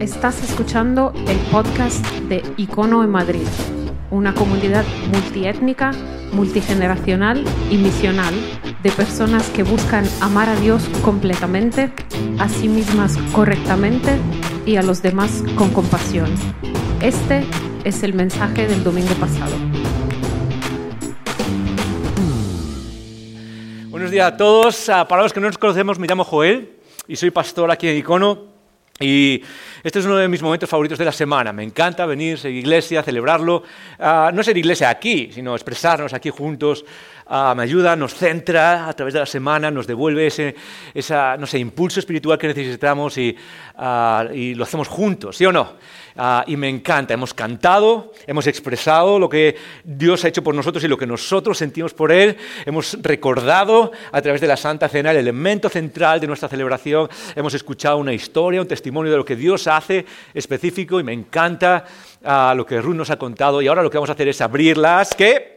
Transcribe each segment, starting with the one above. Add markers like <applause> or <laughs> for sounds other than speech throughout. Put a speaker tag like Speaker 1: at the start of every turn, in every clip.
Speaker 1: Estás escuchando el podcast de Icono en Madrid, una comunidad multiétnica, multigeneracional y misional de personas que buscan amar a Dios completamente, a sí mismas correctamente y a los demás con compasión. Este es el mensaje del domingo pasado.
Speaker 2: Buenos días a todos. Ah, Para los que no nos conocemos, me llamo Joel y soy pastor aquí en Icono. Y este es uno de mis momentos favoritos de la semana. Me encanta venir, ser iglesia, celebrarlo. Ah, no ser iglesia aquí, sino expresarnos aquí juntos. Ah, me ayuda, nos centra a través de la semana, nos devuelve ese esa, no sé, impulso espiritual que necesitamos y, ah, y lo hacemos juntos, ¿sí o no? Y me encanta. Hemos cantado, hemos expresado lo que Dios ha hecho por nosotros y lo que nosotros sentimos por Él. Hemos recordado a través de la Santa Cena el elemento central de nuestra celebración. Hemos escuchado una historia, un testimonio de lo que Dios hace específico y me encanta ah, lo que Ruth nos ha contado. Y ahora lo que vamos a hacer es abrirlas. ¿Qué?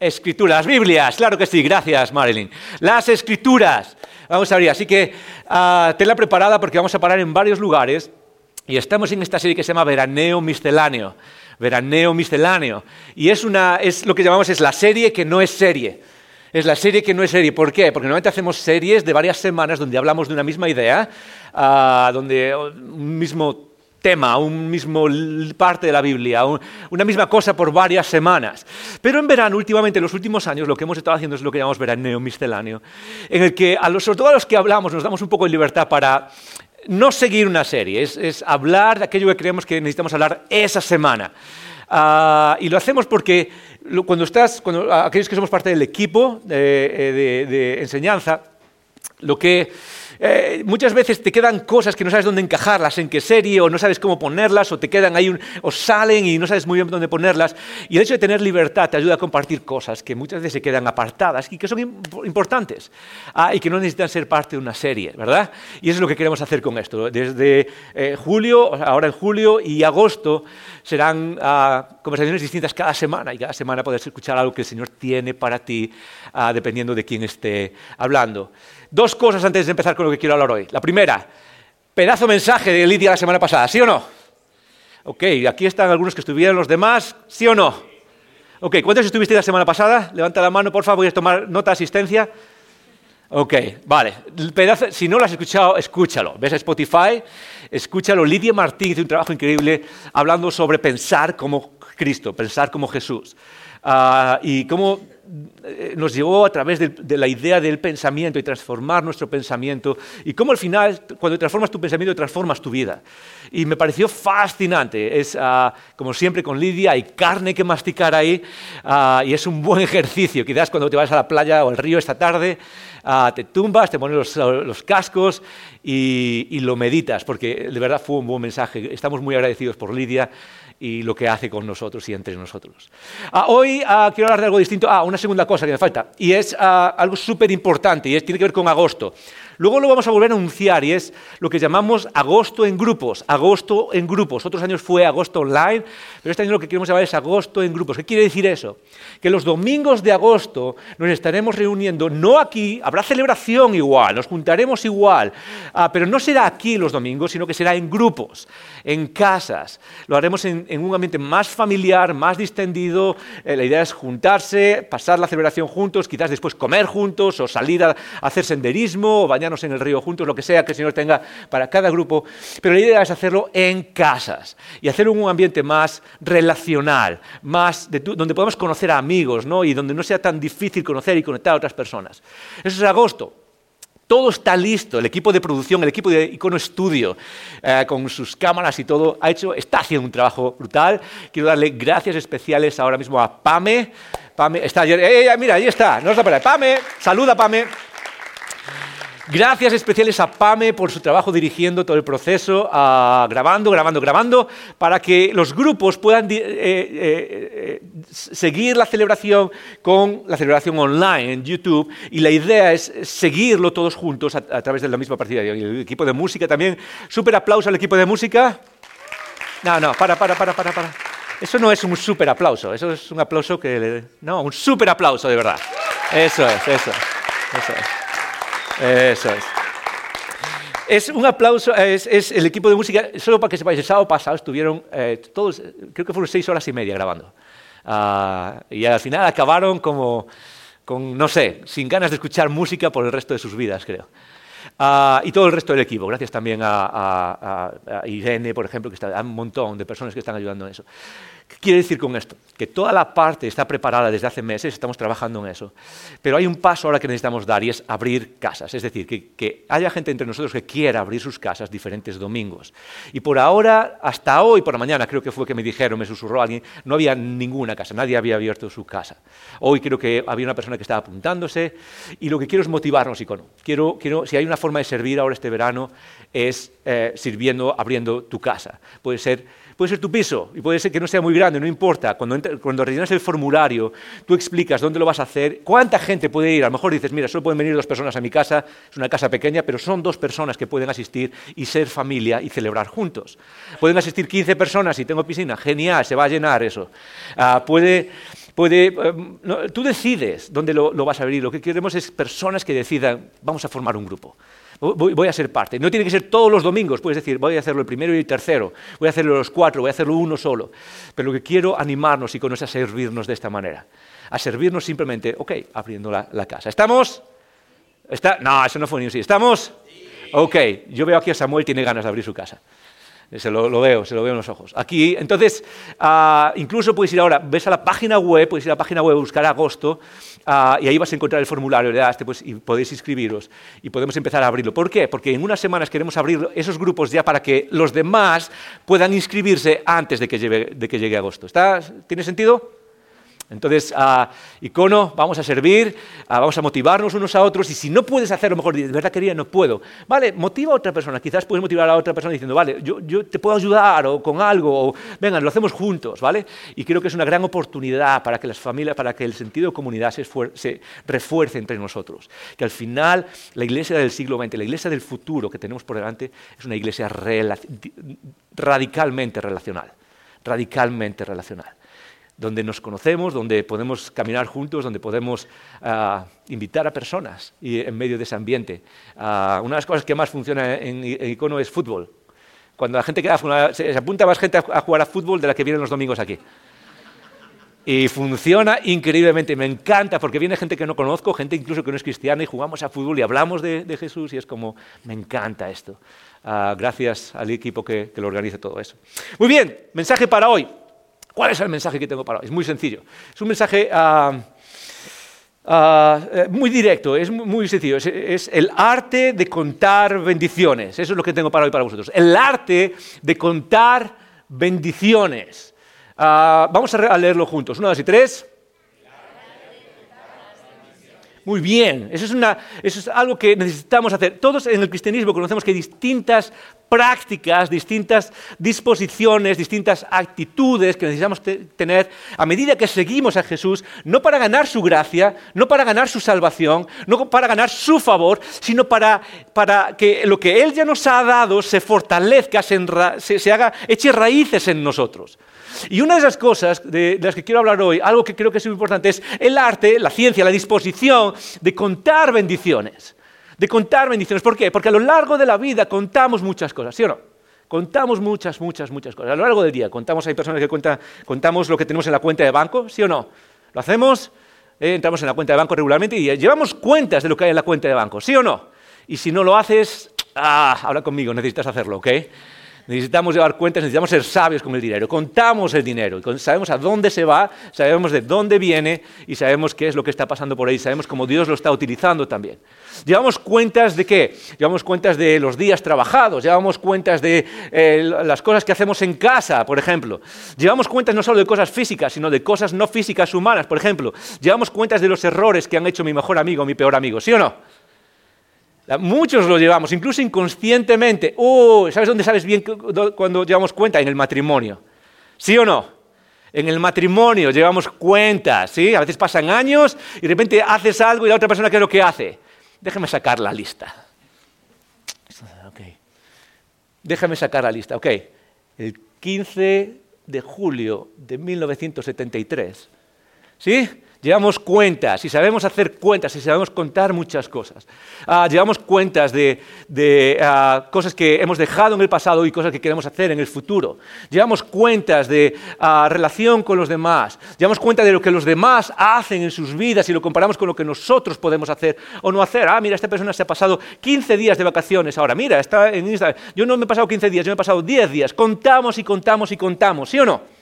Speaker 2: Escrituras, las Biblias, claro que sí, gracias Marilyn. Las escrituras, vamos a abrir, así que ah, tenla preparada porque vamos a parar en varios lugares y estamos en esta serie que se llama Veraneo Misceláneo. Veraneo Misceláneo. Y es, una, es lo que llamamos es la serie que no es serie. Es la serie que no es serie. ¿Por qué? Porque normalmente hacemos series de varias semanas donde hablamos de una misma idea, ah, donde un mismo tema, un mismo parte de la Biblia, un- una misma cosa por varias semanas. Pero en verano, últimamente, en los últimos años, lo que hemos estado haciendo es lo que llamamos veraneo misceláneo, en el que, a los, sobre todo a los que hablamos, nos damos un poco de libertad para no seguir una serie, es, es hablar de aquello que creemos que necesitamos hablar esa semana. Ah, y lo hacemos porque cuando estás, cuando, aquellos que somos parte del equipo de, eh, de- de enseñanza, lo que eh, muchas veces te quedan cosas que no sabes dónde encajarlas, en qué serie, o no sabes cómo ponerlas, o te quedan ahí, un- o salen y no sabes muy bien dónde ponerlas. Y el hecho de tener libertad te ayuda a compartir cosas que muchas veces se quedan apartadas y que son im- importantes ah, y que no necesitan ser parte de una serie, ¿verdad? Y eso es lo que queremos hacer con esto. Desde eh, julio, ahora en julio y agosto, serán ah, conversaciones distintas cada semana y cada semana podrás escuchar algo que el Señor tiene para ti, ah, dependiendo de quién esté hablando. Dos cosas antes de empezar con lo que quiero hablar hoy. La primera, pedazo mensaje de Lidia la semana pasada, ¿sí o no? Ok, aquí están algunos que estuvieron, los demás, ¿sí o no? Ok, ¿cuántos estuvisteis la semana pasada? Levanta la mano, por favor, voy a tomar nota de asistencia. Ok, vale. Pedazo- si no lo has escuchado, escúchalo. Ves a Spotify, escúchalo. Lidia Martín hizo un trabajo increíble hablando sobre pensar como Cristo, pensar como Jesús. Ah, y cómo eh, nos llevó a través del- de, la idea del pensamiento y transformar nuestro pensamiento. Y cómo al final, cuando transformas tu pensamiento, transformas tu vida. Y me pareció fascinante. Es, ah, como siempre con Lidia, hay carne que masticar ahí ah, y es un buen <laughs> ejercicio. Quizás cuando te vas a la playa o al río esta tarde, ah, te tumbas, te pones los, los cascos y, y lo meditas, porque de verdad fue un buen mensaje. Estamos muy agradecidos por Lidia y lo que hace con nosotros y entre nosotros. Ah, hoy ah, quiero hablar de algo distinto. Ah, una segunda cosa que me falta, y es ah, algo súper importante, y es, tiene que ver con agosto. Luego lo vamos a volver a anunciar, y es lo que llamamos agosto en grupos. Agosto en grupos. Otros años fue agosto online, pero este año lo que queremos llamar es agosto en grupos. ¿Qué quiere decir eso? Que los domingos de agosto nos estaremos reuniendo, no aquí, habrá celebración igual, nos juntaremos igual, ah, pero no será aquí los domingos, sino que será en grupos, en casas. Lo haremos en, en un ambiente más familiar, más distendido. Eh, la idea es juntarse, pasar la celebración juntos, quizás después comer juntos o salir a, hacer senderismo o bañarnos en el río juntos, lo que sea que el Señor tenga para cada grupo. Pero la idea es hacerlo en casas y hacerlo en un ambiente más relacional, más de tu- donde podamos conocer a amigos ¿no? y donde no sea tan difícil conocer y conectar a otras personas. Eso es agosto. Todo está listo, el equipo de producción, el equipo de Icono Studio, eh, con sus cámaras y todo, ha hecho, está haciendo un trabajo brutal. Quiero darle gracias especiales ahora mismo a Pame. Pame está, ¡Eh, eh, mira, ahí está, no está por ahí. Pame, saluda Pame. Gracias especiales a Pame por su trabajo dirigiendo todo el proceso, grabando, grabando, grabando, para que los grupos puedan eh, eh, eh, seguir la celebración con la celebración online en YouTube. Y la idea es seguirlo todos juntos a, a través de la misma partida. Y el equipo de música también. Súper aplauso al equipo de música. No, no, para, para, para, para, para. Eso no es un súper aplauso, eso es un aplauso que... le- No, un súper aplauso, de verdad. Eso es, eso es, eso es. Eso es. Es un aplauso, es, el equipo de música, solo para que sepáis, el sábado pasado estuvieron eh, todos, creo que fueron seis horas y media grabando. Uh, y al final acabaron como, con, no sé, sin ganas de escuchar música por el resto de sus vidas, creo. Uh, y todo el resto del equipo. Gracias también a, a, Irene, por ejemplo, que está, un montón de personas que están ayudando en eso. ¿Qué quiere decir con esto? Que toda la parte está preparada desde hace meses, estamos trabajando en eso. Pero hay un paso ahora que necesitamos dar y es abrir casas. Es decir, que, que, haya gente entre nosotros que quiera abrir sus casas diferentes domingos. Y por ahora, hasta hoy por la mañana, creo que fue que me dijeron, me susurró alguien, no había ninguna casa, nadie había abierto su casa. Hoy creo que había una persona que estaba apuntándose y lo que quiero es motivarnos, icono. Quiero, quiero, si hay una forma de servir ahora este verano, es eh, sirviendo, abriendo tu casa. Puede ser Puede ser tu piso y puede ser que no sea muy grande, no importa. Cuando, cuando rellenas el formulario, tú explicas dónde lo vas a hacer, cuánta gente puede ir. A lo mejor dices, mira, solo pueden venir dos personas a mi casa, es una casa pequeña, pero son dos personas que pueden asistir y ser familia y celebrar juntos. Pueden asistir 15 personas y tengo piscina, genial, se va a llenar eso. Uh, puede, puede, no, tú decides dónde lo, lo vas a abrir. Lo que queremos es personas que decidan, vamos a formar un grupo voy, a ser parte. No tiene que ser todos los domingos, puedes decir, voy a hacerlo el primero y el tercero, voy a hacerlo los cuatro, voy a hacerlo uno solo. Pero lo que quiero animarnos y con eso a servirnos de esta manera. A servirnos simplemente, ok, abriendo la, casa. ¿Estamos? ¿Está? No, eso no fue ni un sí. ¿Estamos? Ok, yo veo aquí a Samuel, tiene ganas de abrir su casa. Se lo, veo, se lo veo en los ojos. Aquí, entonces, uh, incluso puedes ir ahora, ves a la página web, puedes ir a la página web, buscar agosto, uh, y ahí vas a encontrar el formulario, le das, pues, y podéis inscribiros, y podemos empezar a abrirlo. ¿Por qué? Porque en unas semanas queremos abrir esos grupos ya para que los demás puedan inscribirse antes de que llegue, de que llegue agosto. ¿Está, ¿Tiene sentido? Entonces, uh, icono, vamos a servir, uh, vamos a motivarnos unos a otros y si no puedes hacerlo, mejor de verdad quería, no puedo. Vale, motiva a otra persona, quizás puedes motivar a otra persona diciendo, vale, yo, yo, te puedo ayudar o con algo, o venga, lo hacemos juntos, ¿vale? Y creo que es una gran oportunidad para que las familias, para que el sentido de comunidad se, se refuerce entre nosotros. Que al final la iglesia del siglo XX, la iglesia del futuro que tenemos por delante, es una iglesia rela radicalmente relacional, radicalmente relacional donde nos conocemos, donde podemos caminar juntos, donde podemos uh, invitar a personas y en medio de ese ambiente. Uh, una de las cosas que más funciona en, en Icono es fútbol. Cuando la gente queda, se, se apunta más gente a, jugar a fútbol de la que viene los domingos aquí. Y funciona increíblemente, me encanta, porque viene gente que no conozco, gente incluso que no es cristiana, y jugamos a fútbol y hablamos de, Jesús, y es como, me encanta esto. Gracias al equipo que, que lo organiza todo eso. Muy bien, mensaje para hoy. ¿Cuál es el mensaje que tengo para hoy? Es muy sencillo. Es un mensaje uh, uh, muy directo, es muy sencillo. Es, el arte de contar bendiciones. Eso es lo que tengo para hoy para vosotros. El arte de contar bendiciones. Uh, vamos a leerlo juntos. Una, dos y tres. Muy bien, eso es, algo que necesitamos hacer. Todos en el cristianismo conocemos que hay distintas prácticas, distintas disposiciones, distintas actitudes que necesitamos te tener a medida que seguimos a Jesús, no para ganar su gracia, no para ganar su salvación, no para ganar su favor, sino para, que lo que Él ya nos ha dado se fortalezca, se haga, eche raíces en nosotros. Y una de esas cosas de, de, las que quiero hablar hoy, algo que creo que es muy importante, es el arte, la ciencia, la disposición de contar bendiciones. De contar bendiciones. ¿Por qué? Porque a lo largo de la vida contamos muchas cosas, ¿sí o no? Contamos muchas, muchas, muchas cosas. A lo largo del día contamos, hay personas que cuentan, contamos lo que tenemos en la cuenta de banco, ¿sí o no? ¿Lo hacemos? Eh, entramos en la cuenta de banco regularmente y llevamos cuentas de lo que hay en la cuenta de banco, ¿sí o no? Y si no lo haces, ah, habla conmigo, necesitas hacerlo, ¿ok? Necesitamos llevar cuentas, necesitamos ser sabios con el dinero. Contamos el dinero, sabemos a dónde se va, sabemos de dónde viene y sabemos qué es lo que está pasando por ahí, sabemos cómo Dios lo está utilizando también. Llevamos cuentas de qué? Llevamos cuentas de los días trabajados, llevamos cuentas de eh, las cosas que hacemos en casa, por ejemplo. Llevamos cuentas no solo de cosas físicas, sino de cosas no físicas humanas, por ejemplo. Llevamos cuentas de los errores que han hecho mi mejor amigo o mi peor amigo, ¿sí o no? Muchos lo llevamos, incluso inconscientemente. ¿Sabes dónde sabes bien cuando llevamos cuenta? En el matrimonio. ¿Sí o no? En el matrimonio llevamos cuentas, ¿sí? A veces pasan años y de repente haces algo y la otra persona, ¿qué es lo que hace? Déjame sacar la lista. Okay. Déjame sacar la lista. Ok. El 15 de julio de 1973, ¿sí? Llevamos cuentas y sabemos hacer cuentas y sabemos contar muchas cosas. Ah, llevamos cuentas de, ah, cosas que hemos dejado en el pasado y cosas que queremos hacer en el futuro. Llevamos cuentas de ah, relación con los demás. Llevamos cuenta de lo que los demás hacen en sus vidas y lo comparamos con lo que nosotros podemos hacer o no hacer. Ah, mira, esta persona se ha pasado 15 días de vacaciones ahora. Mira, está en Instagram. Yo no me he pasado 15 días, yo me he pasado 10 días. Contamos y contamos y contamos, ¿sí o no?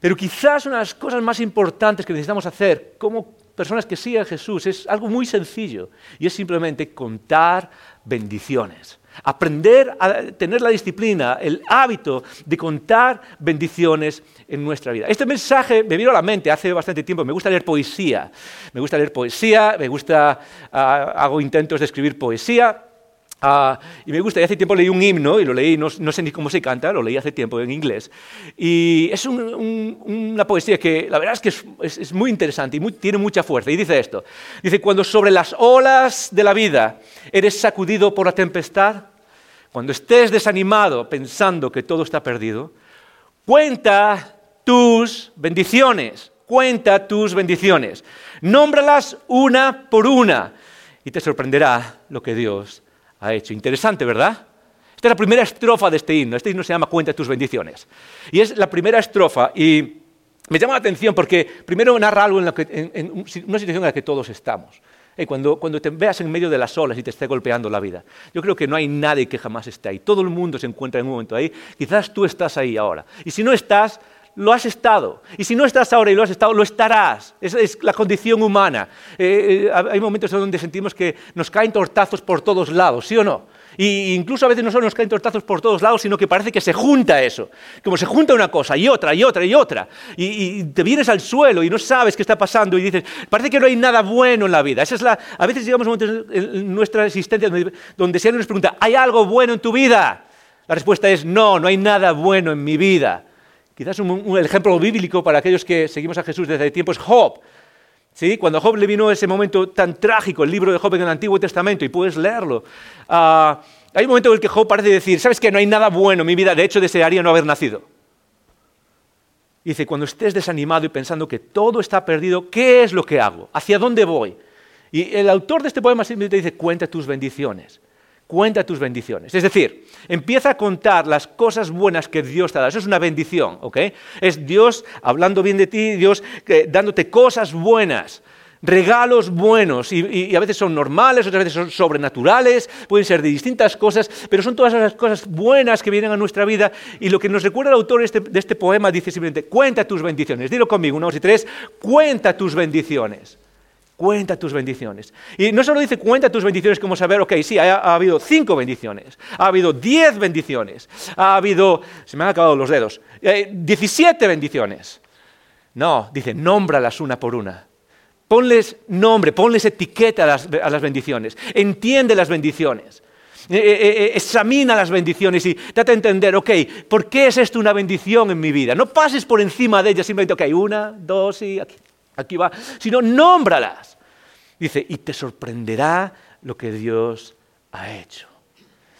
Speaker 2: Pero quizás una de las cosas más importantes que necesitamos hacer como personas que siguen a Jesús es algo muy sencillo y es simplemente contar bendiciones. Aprender a tener la disciplina, el hábito de contar bendiciones en nuestra vida. Este mensaje me vino a la mente hace bastante tiempo. Me gusta leer poesía. Me gusta leer poesía, me gusta, ah, hago intentos de escribir poesía. Ah, y me gusta, y hace tiempo leí un himno, y lo leí, no, sé ni cómo se canta, lo leí hace tiempo en inglés. Y es una poesía que la verdad es que es, muy interesante y tiene mucha fuerza. Y dice esto, dice, cuando sobre las olas de la vida eres sacudido por la tempestad, cuando estés desanimado pensando que todo está perdido, cuenta tus bendiciones, cuenta tus bendiciones. Nómbralas una por una y te sorprenderá lo que Dios ha hecho. Interesante, ¿verdad? Esta es la primera estrofa de este himno. Este himno se llama Cuenta tus bendiciones. Y es la primera estrofa y me llama la atención porque primero narra algo en, una situación en la que todos estamos. cuando, cuando, te veas en medio de las olas y te esté golpeando la vida. Yo creo que no hay nadie que jamás esté ahí. Todo el mundo se encuentra en un momento ahí. Quizás tú estás ahí ahora. Y si no estás, lo has estado. Y si no estás ahora y lo has estado, lo estarás. Esa es la condición humana. Eh, eh, hay momentos donde sentimos que nos caen tortazos por todos lados, ¿sí o no? Y incluso a veces no solo nos caen tortazos por todos lados, sino que parece que se junta eso. Como se junta una cosa y otra y otra y otra. Y, te vienes al suelo y no sabes qué está pasando y dices, parece que no hay nada bueno en la vida. Esa es la, a veces llegamos a momentos en nuestra existencia donde, donde si alguien nos pregunta, ¿hay algo bueno en tu vida? La respuesta es no, no hay nada bueno en mi vida. Quizás un, ejemplo bíblico para aquellos que seguimos a Jesús desde tiempo es Job. ¿Sí? Cuando Job le vino ese momento tan trágico, el libro de Job en el Antiguo Testamento, y puedes leerlo, ah, hay un momento en el que Job parece decir, ¿sabes que No hay nada bueno en mi vida, de hecho desearía no haber nacido. dice, cuando estés desanimado y pensando que todo está perdido, ¿qué es lo que hago? ¿Hacia dónde voy? Y el autor de este poema simplemente dice, cuenta tus bendiciones. Cuenta tus bendiciones. Es decir, empieza a contar las cosas buenas que Dios te ha dado. Eso es una bendición, ¿ok? Es Dios hablando bien de ti, Dios eh, dándote cosas buenas, regalos buenos. Y, a veces son normales, otras veces son sobrenaturales, pueden ser de distintas cosas, pero son todas esas cosas buenas que vienen a nuestra vida. Y lo que nos recuerda el autor de este, de este poema dice simplemente, cuenta tus bendiciones. Dilo conmigo, una, dos y tres, cuenta tus bendiciones. Cuenta tus bendiciones. Y no solo dice cuenta tus bendiciones como saber, ok, sí, ha, habido cinco bendiciones, ha habido diez bendiciones, ha habido, se me han acabado los dedos, eh, diecisiete bendiciones. No, dice, nómbralas una por una. Ponles nombre, ponles etiqueta a las, bendiciones, entiende las bendiciones. Eh, eh, examina las bendiciones y trata de entender, ok, ¿por qué es esto una bendición en mi vida? No pases por encima de ella simplemente, ok, una, dos y aquí aquí va, sino nómbralas. Dice, y te sorprenderá lo que Dios ha hecho.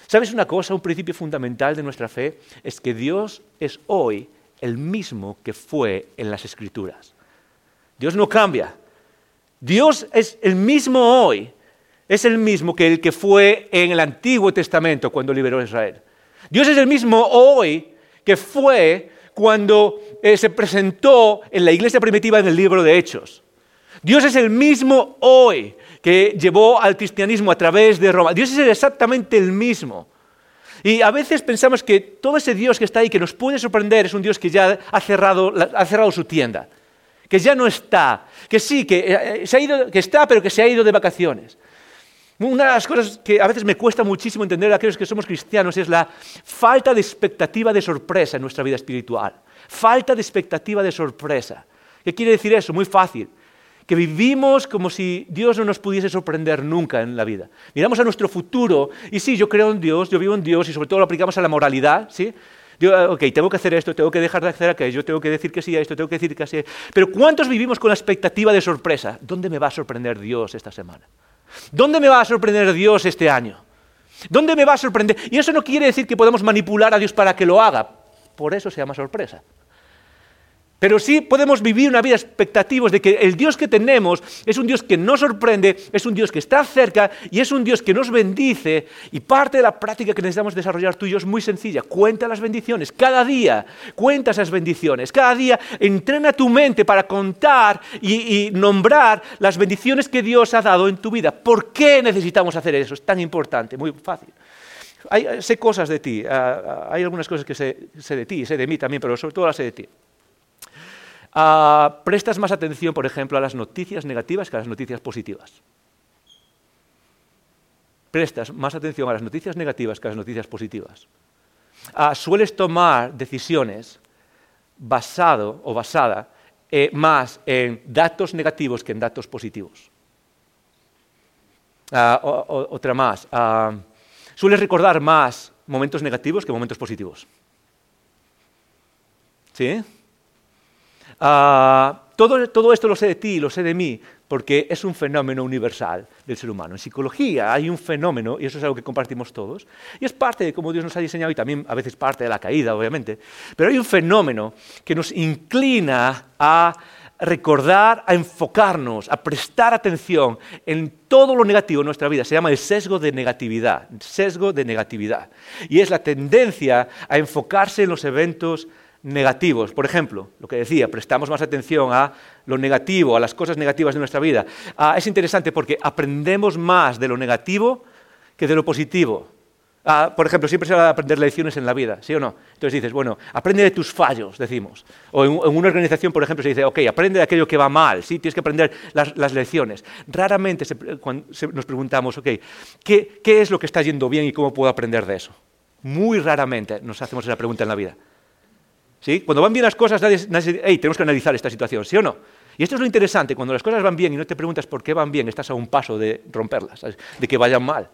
Speaker 2: ¿Sabes una cosa? Un principio fundamental de nuestra fe es que Dios es hoy el mismo que fue en las Escrituras. Dios no cambia. Dios es el mismo hoy. Es el mismo que el que fue en el Antiguo Testamento cuando liberó a Israel. Dios es el mismo hoy que fue cuando eh, se presentó en la iglesia primitiva en el libro de Hechos. Dios es el mismo hoy que llevó al cristianismo a través de Roma. Dios es exactamente el mismo. Y a veces pensamos que todo ese Dios que está ahí, que nos puede sorprender, es un Dios que ya ha cerrado, ha cerrado su tienda, que ya no está, que sí, que, eh, se ha ido, que está, pero que se ha ido de vacaciones. Una de las cosas que a veces me cuesta muchísimo entender a aquellos que somos cristianos es la falta de expectativa de sorpresa en nuestra vida espiritual. Falta de expectativa de sorpresa. ¿Qué quiere decir eso? Muy fácil. Que vivimos como si Dios no nos pudiese sorprender nunca en la vida. Miramos a nuestro futuro y sí, yo creo en Dios, yo vivo en Dios y sobre todo lo aplicamos a la moralidad, ¿sí? Yo, ah, ok, tengo que hacer esto, tengo que dejar de hacer aquello, tengo que decir que sí a esto, tengo que decir que sí. Pero ¿cuántos vivimos con la expectativa de sorpresa? ¿Dónde me va a sorprender Dios esta semana? ¿Dónde me va a sorprender Dios este año? ¿Dónde me va a sorprender? Y eso no quiere decir que podamos manipular a Dios para que lo haga. Por eso se llama sorpresa. Pero sí podemos vivir una vida expectativos de que el Dios que tenemos es un Dios que nos sorprende, es un Dios que está cerca y es un Dios que nos bendice. Y parte de la práctica que necesitamos desarrollar tú es muy sencilla. Cuenta las bendiciones. Cada día cuenta esas bendiciones. Cada día entrena tu mente para contar y, nombrar las bendiciones que Dios ha dado en tu vida. ¿Por qué necesitamos hacer eso? Es tan importante, muy fácil. sé cosas de ti. Ah, ah, hay algunas cosas que sé, sé de ti, sé de mí también, pero sobre todo las sé de ti. Ah, prestas más atención, por ejemplo, a las noticias negativas que a las noticias positivas. Prestas más atención a las noticias negativas que a las noticias positivas. Ah, sueles tomar decisiones basado o basada eh, más en datos negativos que en datos positivos. Ah, otra más. sueles recordar más momentos negativos que momentos positivos. ¿Sí? Ah, todo, esto lo sé de ti, lo sé de mí, porque es un fenómeno universal del ser humano. En psicología hay un fenómeno, y eso es algo que compartimos todos, y es parte de cómo Dios nos ha diseñado y también a veces parte de la caída, obviamente, pero hay un fenómeno que nos inclina a recordar, a enfocarnos, a prestar atención en todo lo negativo en nuestra vida. Se llama el sesgo de negatividad, sesgo de negatividad. Y es la tendencia a enfocarse en los eventos negativos. Por ejemplo, lo que decía, prestamos más atención a lo negativo, a las cosas negativas de nuestra vida. Ah, es interesante porque aprendemos más de lo negativo que de lo positivo. Ah, por ejemplo, siempre se va a aprender lecciones en la vida, ¿sí o no? Entonces dices, bueno, aprende de tus fallos, decimos. O en, una organización, por ejemplo, se dice, ok, aprende de aquello que va mal, ¿sí? Tienes que aprender las, lecciones. Raramente nos preguntamos, ok, ¿qué, ¿qué es lo que está yendo bien y cómo puedo aprender de eso? Muy raramente nos hacemos esa pregunta en la vida. Cuando van bien las cosas, nadie, dice, hey, tenemos que analizar esta situación, ¿sí o no? Y esto es lo interesante, cuando las cosas van bien y no te preguntas por qué van bien, estás a un paso de romperlas, de que vayan mal.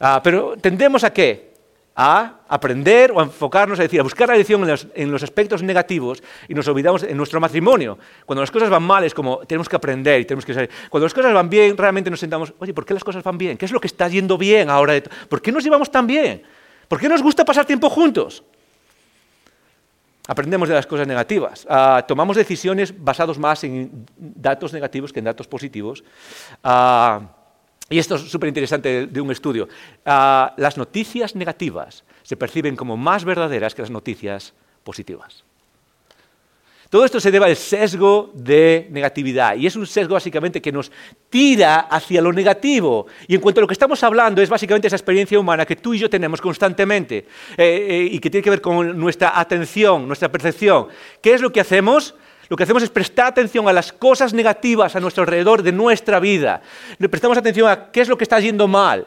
Speaker 2: Ah, pero tendemos a qué? A aprender o a enfocarnos, a decir, a buscar la lección en los, aspectos negativos y nos olvidamos en nuestro matrimonio. Cuando las cosas van mal es como tenemos que aprender y tenemos que saber. Cuando las cosas van bien, realmente nos sentamos, oye, ¿por qué las cosas van bien? ¿Qué es lo que está yendo bien ahora? ¿Por qué nos llevamos tan bien? ¿Por qué nos gusta pasar tiempo juntos? Aprendemos de las cosas negativas, ah, tomamos decisiones basadas más en datos negativos que en datos positivos. Ah, y esto es súper interesante de, un estudio. Ah, las noticias negativas se perciben como más verdaderas que las noticias positivas. Todo esto se debe al sesgo de negatividad y es un sesgo básicamente que nos tira hacia lo negativo. Y en cuanto a lo que estamos hablando es básicamente esa experiencia humana que tú y yo tenemos constantemente eh, eh, y que tiene que ver con nuestra atención, nuestra percepción. ¿Qué es lo que hacemos? Lo que hacemos es prestar atención a las cosas negativas a nuestro alrededor de nuestra vida. Le prestamos atención a qué es lo que está yendo mal.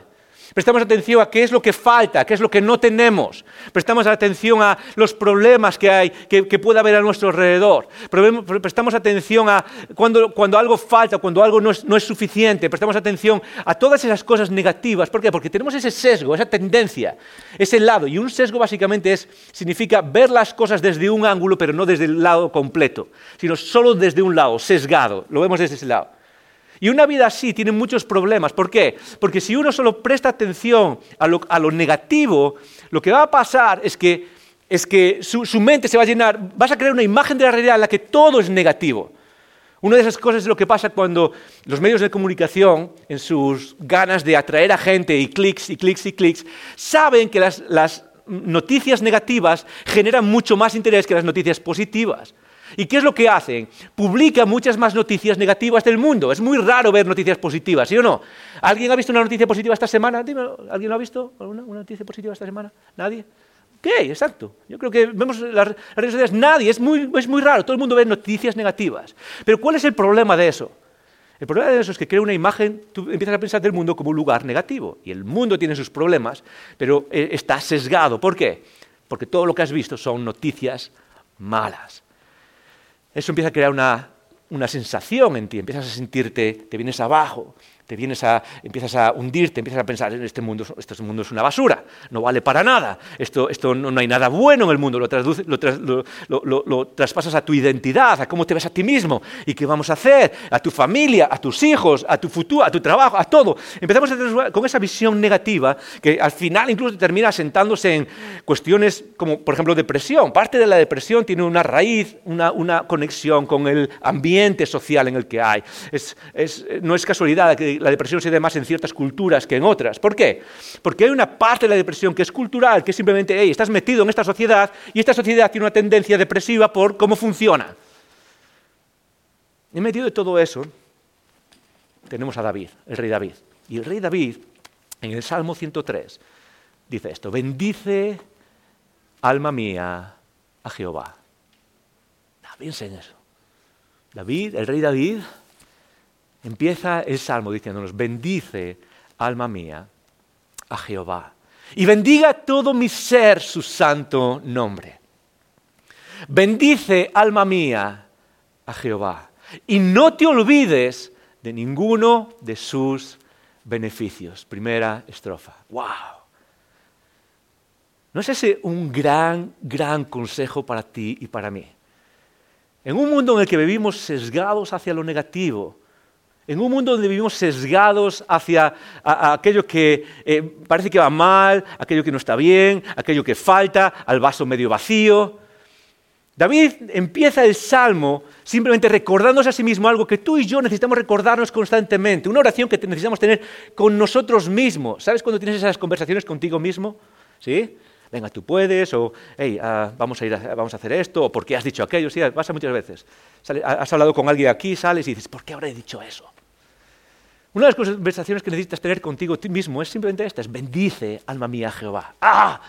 Speaker 2: Prestamos atención a qué es lo que falta, qué es lo que no tenemos. Prestamos atención a los problemas que hay, que, puede haber a nuestro alrededor. Prestamos atención a cuando, algo falta, cuando algo no es, no es, suficiente. Prestamos atención a todas esas cosas negativas. ¿Por qué? Porque tenemos ese sesgo, esa tendencia, ese lado. Y un sesgo básicamente es, significa ver las cosas desde un ángulo, pero no desde el lado completo, sino solo desde un lado, sesgado. Lo vemos desde ese lado. Y una vida así tiene muchos problemas. ¿Por qué? Porque si uno solo presta atención a lo, negativo, lo que va a pasar es que, su, mente se va a llenar, vas a crear una imagen de la realidad en la que todo es negativo. Una de esas cosas es lo que pasa cuando los medios de comunicación, en sus ganas de atraer a gente y clics y clics y clics, saben que las noticias negativas generan mucho más interés que las noticias positivas. ¿Y qué es lo que hacen? Publican muchas más noticias negativas del mundo. Es muy raro ver noticias positivas, ¿sí o no? ¿Alguien ha visto una noticia positiva esta semana? ¿alguien lo ha visto? ¿Una, noticia positiva esta semana? ¿Nadie? ¿Qué? Exacto. Yo creo que vemos las, redes sociales, nadie, es muy, es muy raro, todo el mundo ve noticias negativas. Pero ¿cuál es el problema de eso? El problema de eso es que crea una imagen, tú empiezas a pensar del mundo como un lugar negativo. Y el mundo tiene sus problemas, pero eh, está sesgado. ¿Por qué? Porque todo lo que has visto son noticias malas eso empieza a crear una, sensación en ti, empiezas a sentirte, te vienes abajo, te vienes a, empiezas a hundirte, empiezas a pensar, este mundo, este mundo es una basura, no vale para nada, esto, esto no, hay nada bueno en el mundo, lo, lo, lo, traspasas a tu identidad, a cómo te ves a ti mismo y qué vamos a hacer, a tu familia, a tus hijos, a tu futuro, a tu trabajo, a todo. Empezamos a con esa visión negativa que al final incluso termina sentándose en cuestiones como, por ejemplo, depresión. Parte de la depresión tiene una raíz, una, una conexión con el ambiente social en el que hay. Es, es, no es casualidad que la depresión se dé más en ciertas culturas que en otras. ¿Por qué? Porque hay una parte de la depresión que es cultural, que es simplemente, hey, estás metido en esta sociedad y esta sociedad tiene una tendencia depresiva por cómo funciona. En medio de todo eso, tenemos a David, el rey David. Y el rey David, en el Salmo 103, dice esto, bendice alma mía a Jehová. Piensa en eso. David, el rey David, empieza el salmo diciéndonos, bendice alma mía a Jehová y bendiga todo mi ser su santo nombre. Bendice alma mía a Jehová y no te olvides de ninguno de sus beneficios. Primera estrofa. ¡Wow! ¿No es ese un gran, gran consejo para ti y para mí? En un mundo en el que vivimos sesgados hacia lo negativo, en un mundo donde vivimos sesgados hacia aquello que eh, parece que va mal, aquello que no está bien, aquello que falta, al vaso medio vacío. David empieza el salmo simplemente recordándose a sí mismo algo que tú y yo necesitamos recordarnos constantemente, una oración que necesitamos tener con nosotros mismos. ¿Sabes cuando tienes esas conversaciones contigo mismo? ¿Sí? Venga, tú puedes, o hey, ah, vamos, a ir vamos a hacer esto, o ¿por qué has dicho aquello? Sí, pasa muchas veces. has hablado con alguien aquí, sales y dices, ¿por qué habré dicho eso? Una de las conversaciones que necesitas tener contigo mismo es simplemente esta, es bendice, alma mía, Jehová. ¡Ah!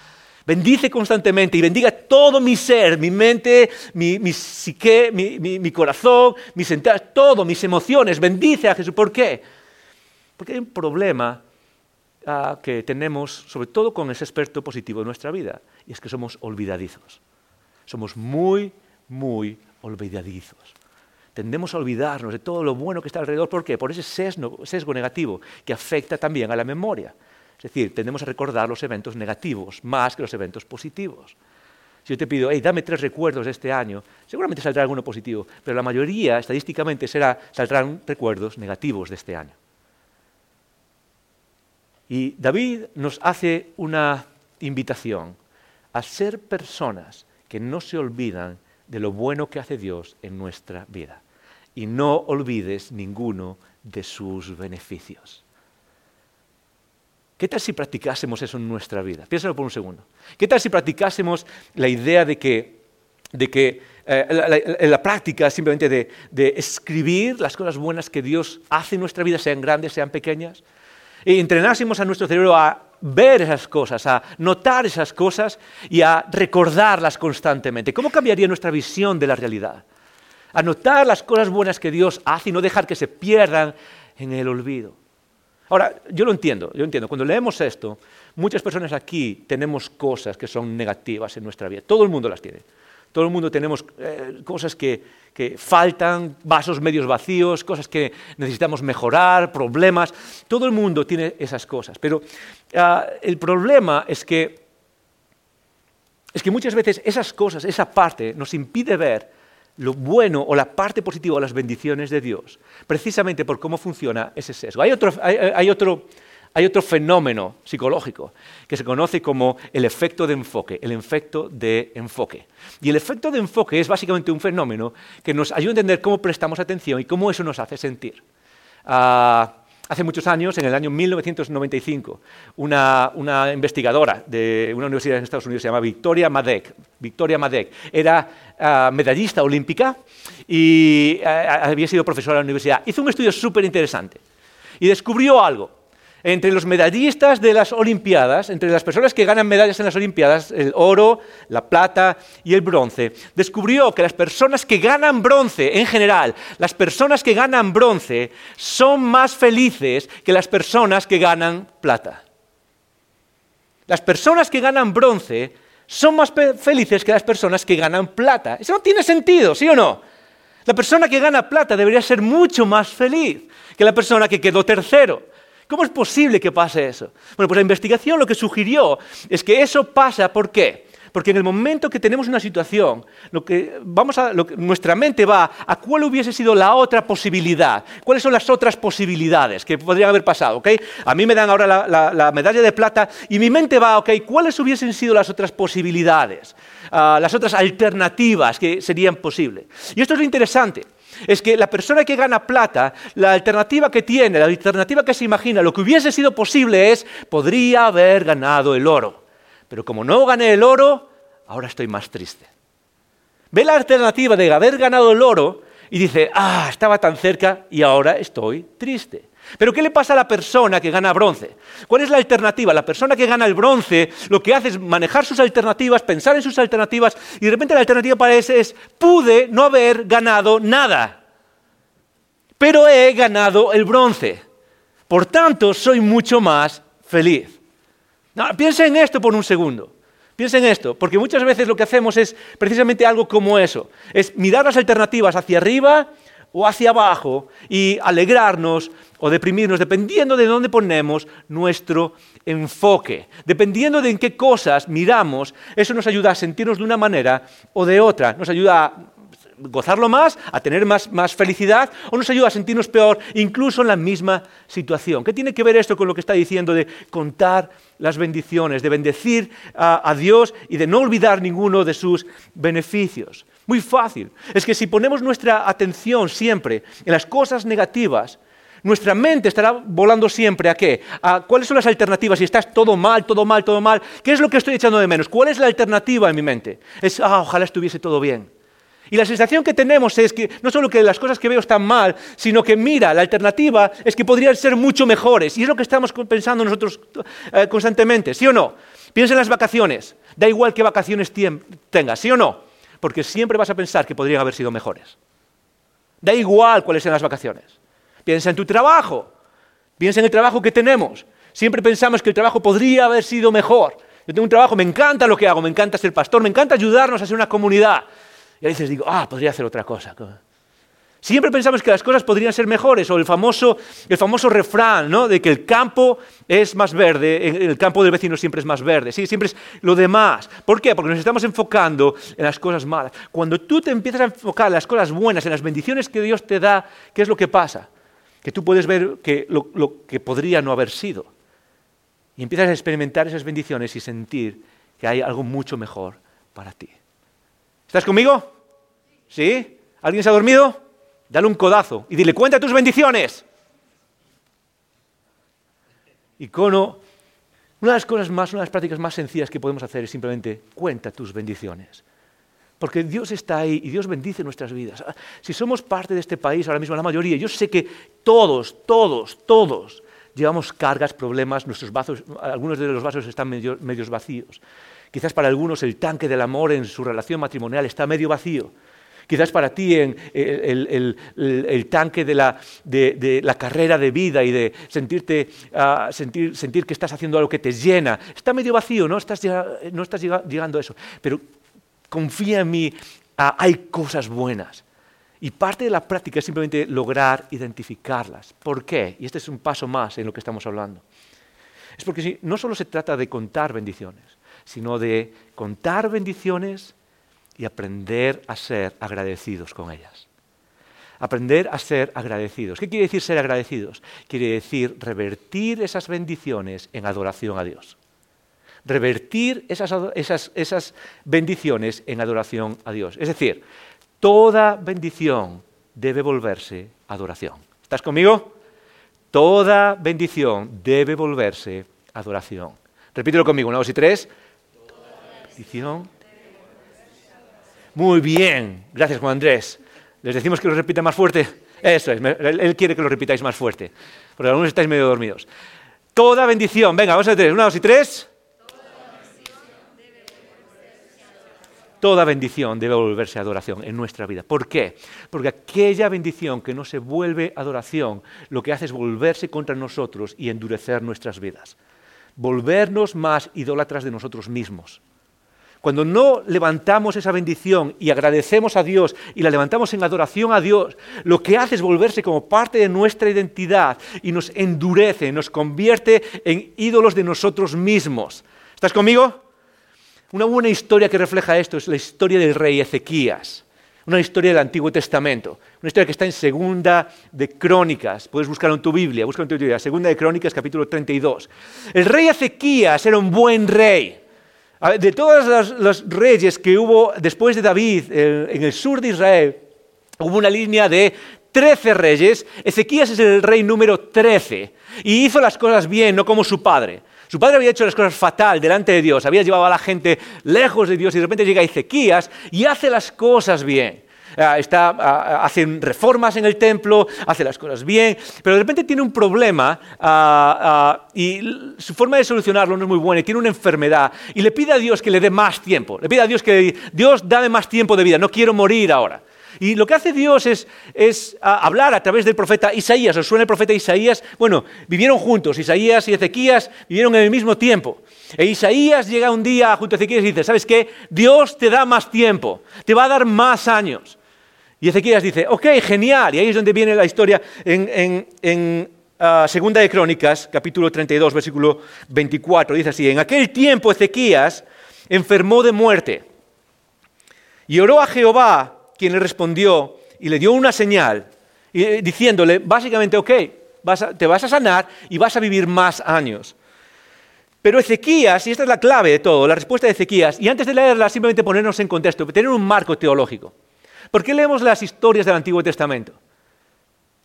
Speaker 2: Bendice constantemente y bendiga todo mi ser, mi mente, mi, mi psique, mi, mi, corazón, mis entradas, todo, mis emociones. Bendice a Jesús. ¿Por qué? Porque hay un problema que tenemos, sobre todo con ese aspecto positivo de nuestra vida, y es que somos olvidadizos. Somos muy, muy olvidadizos. Tendemos a olvidarnos de todo lo bueno que está alrededor. ¿Por qué? Por ese sesgo, sesgo negativo que afecta también a la memoria. Es decir, tendemos a recordar los eventos negativos más que los eventos positivos. Si yo te pido, hey, dame tres recuerdos de este año, seguramente saldrá alguno positivo, pero la mayoría, estadísticamente, será, saldrán recuerdos negativos de este año. Y David nos hace una invitación a ser personas que no se olvidan de lo bueno que hace Dios en nuestra vida. Y no olvides ninguno de sus beneficios. ¿Qué tal si practicásemos eso en nuestra vida? Piénsalo por un segundo. ¿Qué tal si practicásemos la idea de que, de que eh, la, práctica simplemente de, de escribir las cosas buenas que Dios hace en nuestra vida, sean grandes, sean pequeñas? Entrenásemos a nuestro cerebro a ver esas cosas, a notar esas cosas y a recordarlas constantemente. ¿Cómo cambiaría nuestra visión de la realidad? A notar las cosas buenas que Dios hace y no dejar que se pierdan en el olvido. Ahora, yo lo entiendo, yo entiendo. Cuando leemos esto, muchas personas aquí tenemos cosas que son negativas en nuestra vida. Todo el mundo las tiene. Todo el mundo tenemos eh, cosas que, faltan, vasos medios vacíos, cosas que necesitamos mejorar, problemas. Todo el mundo tiene esas cosas. Pero ah, el problema es que, es que muchas veces esas cosas, esa parte, nos impide ver lo bueno o la parte positiva o las bendiciones de Dios, precisamente por cómo funciona ese sesgo. Hay otro, hay otro hay otro fenómeno psicológico que se conoce como el efecto de enfoque, el efecto de enfoque. Y el efecto de enfoque es básicamente un fenómeno que nos ayuda a entender cómo prestamos atención y cómo eso nos hace sentir. Ah, hace muchos años, en el año 1995, una, investigadora de una universidad en Estados Unidos se llama Victoria Madek. Victoria Madek era ah, medallista olímpica y ah, había sido profesora en la universidad. Hizo un estudio súper interesante y descubrió algo entre los medallistas de las Olimpiadas, entre las personas que ganan medallas en las Olimpiadas, el oro, la plata y el bronce, descubrió que las personas que ganan bronce en general, las personas que ganan bronce, son más felices que las personas que ganan plata. Las personas que ganan bronce son más felices que las personas que ganan plata. Eso no tiene sentido, ¿sí o no? La persona que gana plata debería ser mucho más feliz que la persona que quedó tercero. ¿Cómo es posible que pase eso? Bueno, pues la investigación lo que sugirió es que eso pasa, ¿por qué? Porque en el momento que tenemos una situación, lo que vamos a, nuestra mente va a cuál hubiese sido la otra posibilidad, cuáles son las otras posibilidades que podrían haber pasado. ¿okay? A mí me dan ahora la, medalla de plata y mi mente va, ok, ¿cuáles hubiesen sido las otras posibilidades, ah, las otras alternativas que serían posibles? Y esto es lo interesante es que la persona que gana plata, la alternativa que tiene, la alternativa que se imagina, lo que hubiese sido posible es, podría haber ganado el oro. Pero como no gané el oro, ahora estoy más triste. Ve la alternativa de haber ganado el oro y dice, ah, estaba tan cerca y ahora estoy triste. Pero ¿qué le pasa a la persona que gana bronce? ¿Cuál es la alternativa? La persona que gana el bronce lo que hace es manejar sus alternativas, pensar en sus alternativas y de repente la alternativa para ese es, pude no haber ganado nada, pero he ganado el bronce. Por tanto, soy mucho más feliz. No, piensa en esto por un segundo. Piensa en esto, porque muchas veces lo que hacemos es precisamente algo como eso. Es mirar las alternativas hacia arriba o hacia abajo y alegrarnos o deprimirnos dependiendo de dónde ponemos nuestro enfoque. Dependiendo de en qué cosas miramos, eso nos ayuda a sentirnos de una manera o de otra. Nos ayuda a gozarlo más, a tener más, felicidad, o nos ayuda a sentirnos peor, incluso en la misma situación. ¿Qué tiene que ver esto con lo que está diciendo de contar las bendiciones, de bendecir a, a Dios y de no olvidar ninguno de sus beneficios? Muy fácil. Es que si ponemos nuestra atención siempre en las cosas negativas, nuestra mente estará volando siempre a qué? A cuáles son las alternativas. Si estás todo mal, todo mal, todo mal, ¿qué es lo que estoy echando de menos? ¿Cuál es la alternativa en mi mente? Es, ah, ojalá estuviese todo bien. Y la sensación que tenemos es que no solo que las cosas que veo están mal, sino que mira, la alternativa es que podrían ser mucho mejores. Y es lo que estamos pensando nosotros eh, constantemente, ¿sí o no? Piensa en las vacaciones. Da igual qué vacaciones tengas, ¿sí o no? Porque siempre vas a pensar que podrían haber sido mejores. Da igual cuáles sean las vacaciones. Piensa en tu trabajo. Piensa en el trabajo que tenemos. Siempre pensamos que el trabajo podría haber sido mejor. Yo tengo un trabajo, me encanta lo que hago, me encanta ser pastor, me encanta ayudarnos a ser una comunidad. Y a veces digo, ah, podría hacer otra cosa. Siempre pensamos que las cosas podrían ser mejores, o el famoso, el famoso refrán, ¿no? De que el campo es más verde, el campo del vecino siempre es más verde, sí, siempre es lo demás. ¿Por qué? Porque nos estamos enfocando en las cosas malas. Cuando tú te empiezas a enfocar en las cosas buenas, en las bendiciones que Dios te da, ¿qué es lo que pasa? Que tú puedes ver que lo, lo que podría no haber sido. Y empiezas a experimentar esas bendiciones y sentir que hay algo mucho mejor para ti. ¿Estás conmigo? ¿Sí? ¿Alguien se ha dormido? Dale un codazo y dile, cuenta tus bendiciones. Icono, una de las cosas más, una de las prácticas más sencillas que podemos hacer es simplemente cuenta tus bendiciones. Porque Dios está ahí y Dios bendice nuestras vidas. Si somos parte de este país, ahora mismo la mayoría, yo sé que todos, todos, todos llevamos cargas, problemas, nuestros vasos, algunos de los vasos están medio, medios vacíos. Quizás para algunos el tanque del amor en su relación matrimonial está medio vacío. Quizás para ti en el, tanque de la, carrera de vida y de sentirte, ah, sentir, que estás haciendo algo que te llena, está medio vacío, no estás, no estás llegando a eso. Pero confía en mí, ah, hay cosas buenas. Y parte de la práctica es simplemente lograr identificarlas. ¿Por qué? Y este es un paso más en lo que estamos hablando. Es porque no solo se trata de contar bendiciones, sino de contar bendiciones y aprender a ser agradecidos con ellas. Aprender a ser agradecidos. ¿Qué quiere decir ser agradecidos? Quiere decir revertir esas bendiciones en adoración a Dios. Revertir esas, esas bendiciones en adoración a Dios. Es decir, toda bendición debe volverse adoración. ¿Estás conmigo? Toda bendición debe volverse adoración. Repítelo conmigo, una, dos y tres. Muy bien, gracias Juan Andrés. Les decimos que lo repita más fuerte. Eso es, él quiere que lo repitáis más fuerte, porque algunos estáis medio dormidos. Toda bendición, venga, vamos a tres, una, dos y tres. Toda bendición debe volverse adoración en nuestra vida. ¿Por qué? Porque aquella bendición que no se vuelve adoración, lo que hace es volverse contra nosotros y endurecer nuestras vidas. Volvernos más idólatras de nosotros mismos. Cuando no levantamos esa bendición y agradecemos a Dios y la levantamos en adoración a Dios, lo que hace es volverse como parte de nuestra identidad y nos endurece, nos convierte en ídolos de nosotros mismos. ¿Estás conmigo? Una buena historia que refleja esto es la historia del rey Ezequías una historia del Antiguo Testamento, una historia que está en Segunda de Crónicas, puedes buscarlo en tu Biblia, búscalo en tu Biblia, Segunda de Crónicas, capítulo 32. El rey Ezequías era un buen rey. De todos los, reyes que hubo después de David en el sur de Israel, hubo una línea de 13 reyes, Ezequías es el rey número 13 y hizo las cosas bien, no como su padre. Su padre había hecho las cosas fatal delante de Dios, había llevado a la gente lejos de Dios y de repente llega Ezequías y hace las cosas bien. Ah, está, ah, hace reformas en el templo, hace las cosas bien, pero de repente tiene un problema ah, y su forma de solucionarlo no es muy buena y tiene una enfermedad y le pide a Dios que le dé más tiempo, le pide a Dios que Dios dame más tiempo de vida, no quiero morir ahora. Y lo que hace Dios es, hablar a través del profeta Isaías. ¿Os suena el profeta Isaías? Bueno, vivieron juntos. Isaías y Ezequías vivieron en el mismo tiempo. E Isaías llega un día junto a Ezequías y dice, ¿sabes qué? Dios te da más tiempo, te va a dar más años. Y Ezequías dice, ok, genial. Y ahí es donde viene la historia en, Segunda de Crónicas, capítulo 32, versículo 24. Dice así, en aquel tiempo Ezequías enfermó de muerte y oró a Jehová quien le respondió y le dio una señal, y, diciéndole básicamente, ok, te vas a sanar y vas a vivir más años. Pero Ezequías, y esta es la clave de todo, la respuesta de Ezequías, y antes de leerla simplemente ponernos en contexto, tener un marco teológico. ¿Por qué leemos las historias del Antiguo Testamento?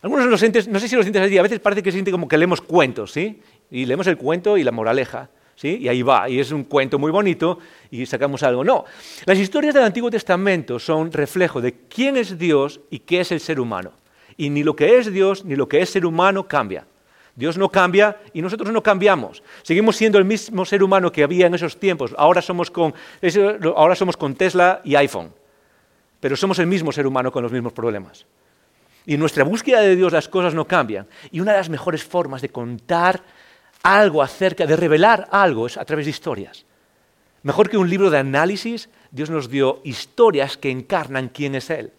Speaker 2: Algunos los no sé si los sientes así, a veces parece que se siente como que leemos cuentos, ¿sí? Y leemos el cuento y la moraleja. ¿Sí? Y ahí va, y es un cuento muy bonito y sacamos algo. No, las historias del Antiguo Testamento son reflejo de quién es Dios y qué es el ser humano. Y ni lo que es Dios ni lo que es ser humano cambia. Dios no cambia y nosotros no cambiamos. Seguimos siendo el mismo ser humano que había en esos tiempos. Ahora somos con, ahora somos con Tesla y iPhone. Pero somos el mismo ser humano con los mismos problemas. Y en nuestra búsqueda de Dios las cosas no cambian. Y una de las mejores formas de contar algo acerca, de revelar algo, es a través de historias. Mejor que un libro de análisis, Dios nos dio historias que encarnan quién es Él.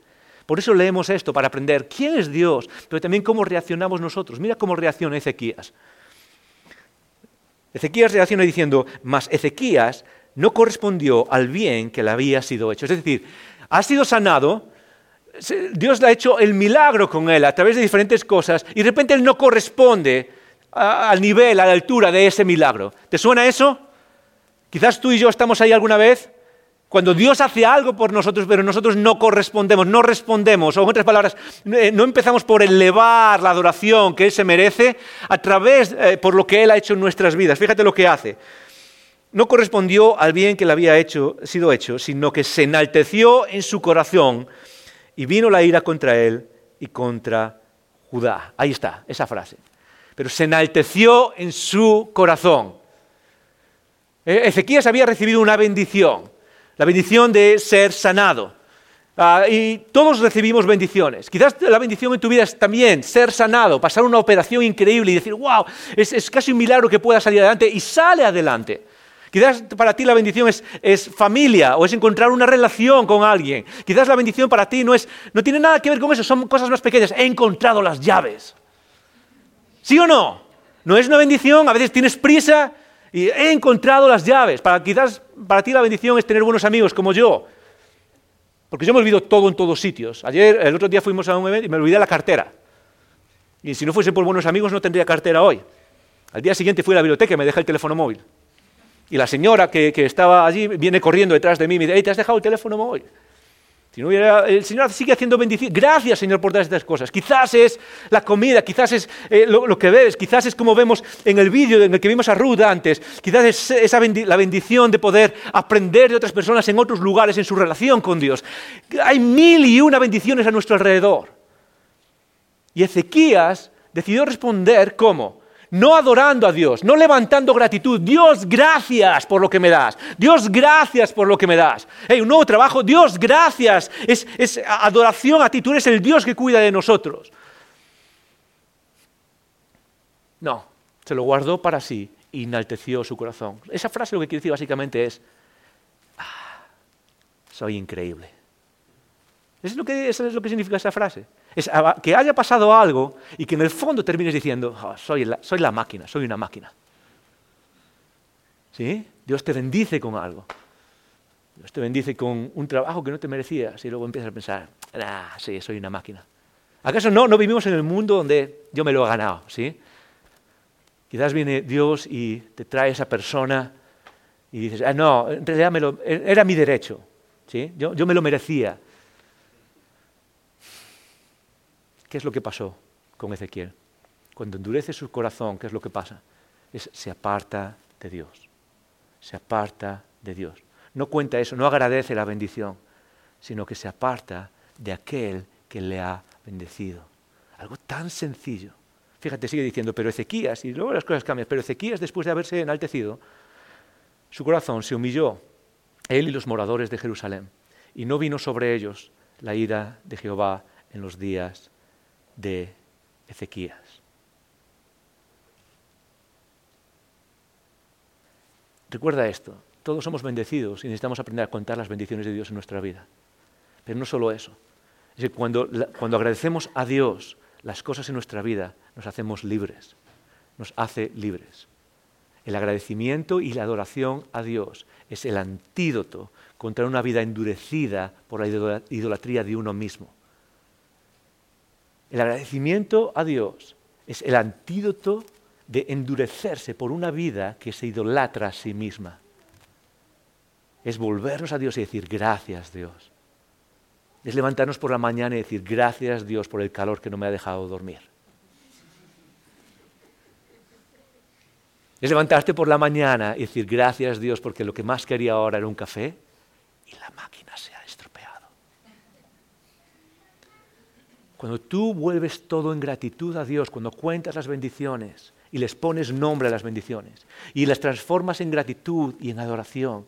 Speaker 2: Por eso leemos esto, para aprender quién es Dios, pero también cómo reaccionamos nosotros. Mira cómo reacciona Ezequías. Ezequías reacciona diciendo, mas Ezequías no correspondió al bien que le había sido hecho. Es decir, ha sido sanado, Dios le ha hecho el milagro con él a través de diferentes cosas y de repente él no corresponde al nivel, a la altura de ese milagro. ¿Te suena eso? Quizás tú y yo estamos ahí alguna vez cuando Dios hace algo por nosotros, pero nosotros no correspondemos, no respondemos, o en otras palabras, eh, no empezamos por elevar la adoración que Él se merece a través, eh, por lo que Él ha hecho en nuestras vidas. Fíjate lo que hace. No correspondió al bien que le había sido hecho, sino que se enalteció en su corazón y vino la ira contra Él y contra Judá. Ahí está, esa frase pero se enalteció en su corazón. E-, Ezequías había recibido una bendición, la bendición de ser sanado. Ah, y todos recibimos bendiciones. Quizás la bendición en tu vida es también ser sanado, pasar una operación increíble y decir, wow, es, casi un milagro que pueda salir adelante y sale adelante. Quizás para ti la bendición es, es, familia o es encontrar una relación con alguien. Quizás la bendición para ti no, es, no tiene nada que ver con eso, son cosas más pequeñas. He encontrado las llaves. ¿Sí o no? ¿No es una bendición? A veces tienes prisa y he encontrado las llaves. Para, quizás para ti la bendición es tener buenos amigos como yo. Porque yo me olvido todo en todos sitios. Ayer, el otro día fuimos a un evento y me olvidé la cartera. Y si no fuese por buenos amigos no tendría cartera hoy. Al día siguiente fui a la biblioteca y me dejé el teléfono móvil. Y la señora que, estaba allí viene corriendo detrás de mí y me dice, ¿te has dejado el teléfono móvil? Si no hubiera, el Señor sigue haciendo bendición. Gracias, Señor, por todas estas cosas. Quizás es la comida, quizás es eh, lo, que bebes, quizás es como vemos en el vídeo en el que vimos a Ruth antes. Quizás es esa la bendición de poder aprender de otras personas en otros lugares en su relación con Dios. Hay mil y una bendiciones a nuestro alrededor. Y Ezequías decidió responder cómo no adorando a Dios, no levantando gratitud. Dios, gracias por lo que me das. Dios, gracias por lo que me das. Hey, un nuevo trabajo, Dios, gracias. Es, es adoración a ti, tú eres el Dios que cuida de nosotros. No, se lo guardó para sí y enalteció su corazón. Esa frase lo que quiere decir básicamente es, ah, soy increíble. Es lo que, eso es lo que significa esa frase. Es que haya pasado algo y que en el fondo termines diciendo, oh, soy, la, soy la máquina, soy una máquina. ¿Sí? Dios te bendice con algo. Dios te bendice con un trabajo que no te merecías y luego empiezas a pensar, ah, sí, soy una máquina. ¿Acaso no, no vivimos en el mundo donde yo me lo he ganado? ¿sí? Quizás viene Dios y te trae esa persona y dices, ah, no, en realidad me lo, era mi derecho, ¿sí? yo, yo me lo merecía. ¿Qué es lo que pasó con Ezequiel? Cuando endurece su corazón, ¿qué es lo que pasa? Es, se aparta de Dios. Se aparta de Dios. No cuenta eso, no agradece la bendición, sino que se aparta de aquel que le ha bendecido. Algo tan sencillo. Fíjate, sigue diciendo, pero Ezequías, y luego las cosas cambian, pero Ezequías después de haberse enaltecido, su corazón se humilló, él y los moradores de Jerusalén, y no vino sobre ellos la ira de Jehová en los días de Ezequías. Recuerda esto, todos somos bendecidos y necesitamos aprender a contar las bendiciones de Dios en nuestra vida. Pero no solo eso, es que cuando, cuando agradecemos a Dios las cosas en nuestra vida, nos hacemos libres, nos hace libres. El agradecimiento y la adoración a Dios es el antídoto contra una vida endurecida por la idolatría de uno mismo. El agradecimiento a Dios es el antídoto de endurecerse por una vida que se idolatra a sí misma. Es volvernos a Dios y decir gracias Dios. Es levantarnos por la mañana y decir gracias Dios por el calor que no me ha dejado dormir. Es levantarte por la mañana y decir gracias Dios porque lo que más quería ahora era un café y la máquina se Cuando tú vuelves todo en gratitud a Dios, cuando cuentas las bendiciones y les pones nombre a las bendiciones y las transformas en gratitud y en adoración,